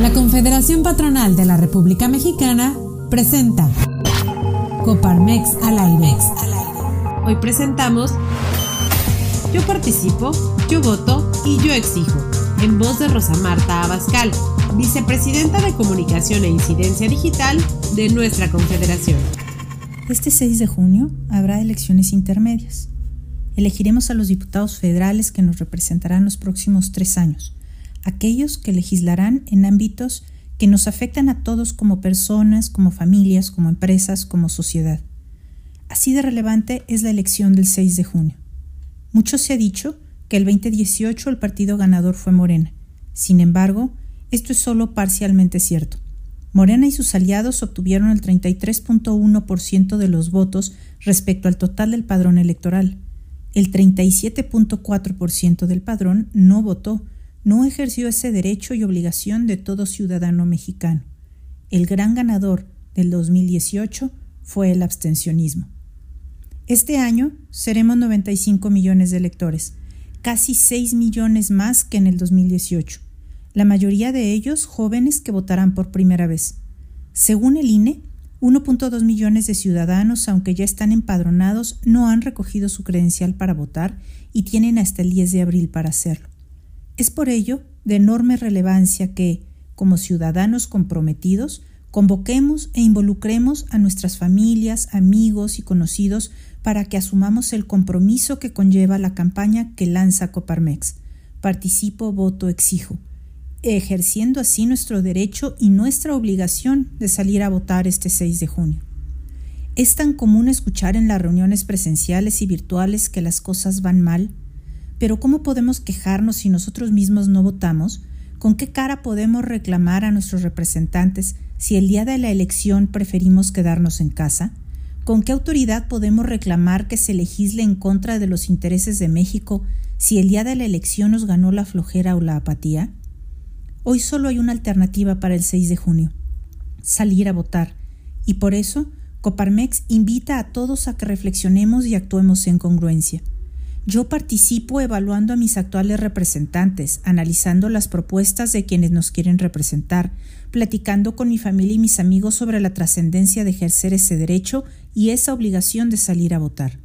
La Confederación Patronal de la República Mexicana presenta Coparmex al aire. Hoy presentamos Yo participo, yo voto y yo exijo, en voz de Rosa Marta Abascal, vicepresidenta de Comunicación e Incidencia Digital de nuestra Confederación. Este 6 de junio habrá elecciones intermedias. Elegiremos a los diputados federales que nos representarán los próximos tres años aquellos que legislarán en ámbitos que nos afectan a todos como personas, como familias, como empresas, como sociedad. Así de relevante es la elección del 6 de junio. Mucho se ha dicho que el 2018 el partido ganador fue Morena. Sin embargo, esto es solo parcialmente cierto. Morena y sus aliados obtuvieron el 33.1% de los votos respecto al total del padrón electoral. El 37.4% del padrón no votó, no ejerció ese derecho y obligación de todo ciudadano mexicano. El gran ganador del 2018 fue el abstencionismo. Este año seremos 95 millones de electores, casi 6 millones más que en el 2018, la mayoría de ellos jóvenes que votarán por primera vez. Según el INE, 1.2 millones de ciudadanos, aunque ya están empadronados, no han recogido su credencial para votar y tienen hasta el 10 de abril para hacerlo. Es por ello de enorme relevancia que, como ciudadanos comprometidos, convoquemos e involucremos a nuestras familias, amigos y conocidos para que asumamos el compromiso que conlleva la campaña que lanza Coparmex. Participo, voto, exijo, ejerciendo así nuestro derecho y nuestra obligación de salir a votar este 6 de junio. Es tan común escuchar en las reuniones presenciales y virtuales que las cosas van mal, pero ¿cómo podemos quejarnos si nosotros mismos no votamos? ¿Con qué cara podemos reclamar a nuestros representantes si el día de la elección preferimos quedarnos en casa? ¿Con qué autoridad podemos reclamar que se legisle en contra de los intereses de México si el día de la elección nos ganó la flojera o la apatía? Hoy solo hay una alternativa para el 6 de junio, salir a votar, y por eso Coparmex invita a todos a que reflexionemos y actuemos en congruencia. Yo participo evaluando a mis actuales representantes, analizando las propuestas de quienes nos quieren representar, platicando con mi familia y mis amigos sobre la trascendencia de ejercer ese derecho y esa obligación de salir a votar.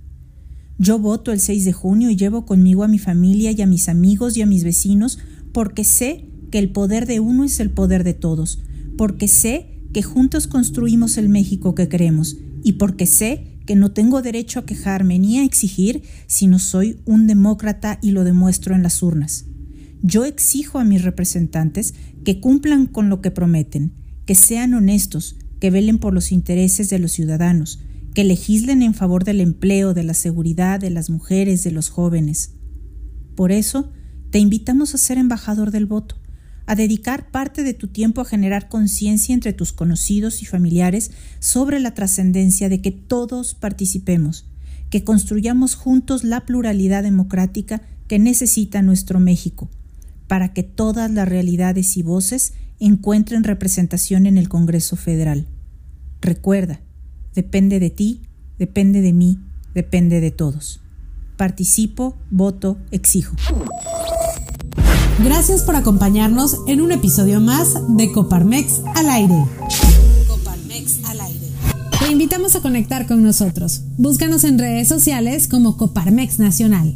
Yo voto el 6 de junio y llevo conmigo a mi familia y a mis amigos y a mis vecinos porque sé que el poder de uno es el poder de todos, porque sé que juntos construimos el México que queremos y porque sé que no tengo derecho a quejarme ni a exigir, sino soy un demócrata y lo demuestro en las urnas. Yo exijo a mis representantes que cumplan con lo que prometen, que sean honestos, que velen por los intereses de los ciudadanos, que legislen en favor del empleo, de la seguridad, de las mujeres, de los jóvenes. Por eso, te invitamos a ser embajador del voto, a dedicar parte de tu tiempo a generar conciencia entre tus conocidos y familiares sobre la trascendencia de que todos participemos, que construyamos juntos la pluralidad democrática que necesita nuestro México, para que todas las realidades y voces encuentren representación en el Congreso Federal. Recuerda, depende de ti, depende de mí, depende de todos. Participo, voto, exijo. Gracias por acompañarnos en un episodio más de Coparmex al aire. Coparmex al aire. Te invitamos a conectar con nosotros. Búscanos en redes sociales como Coparmex Nacional.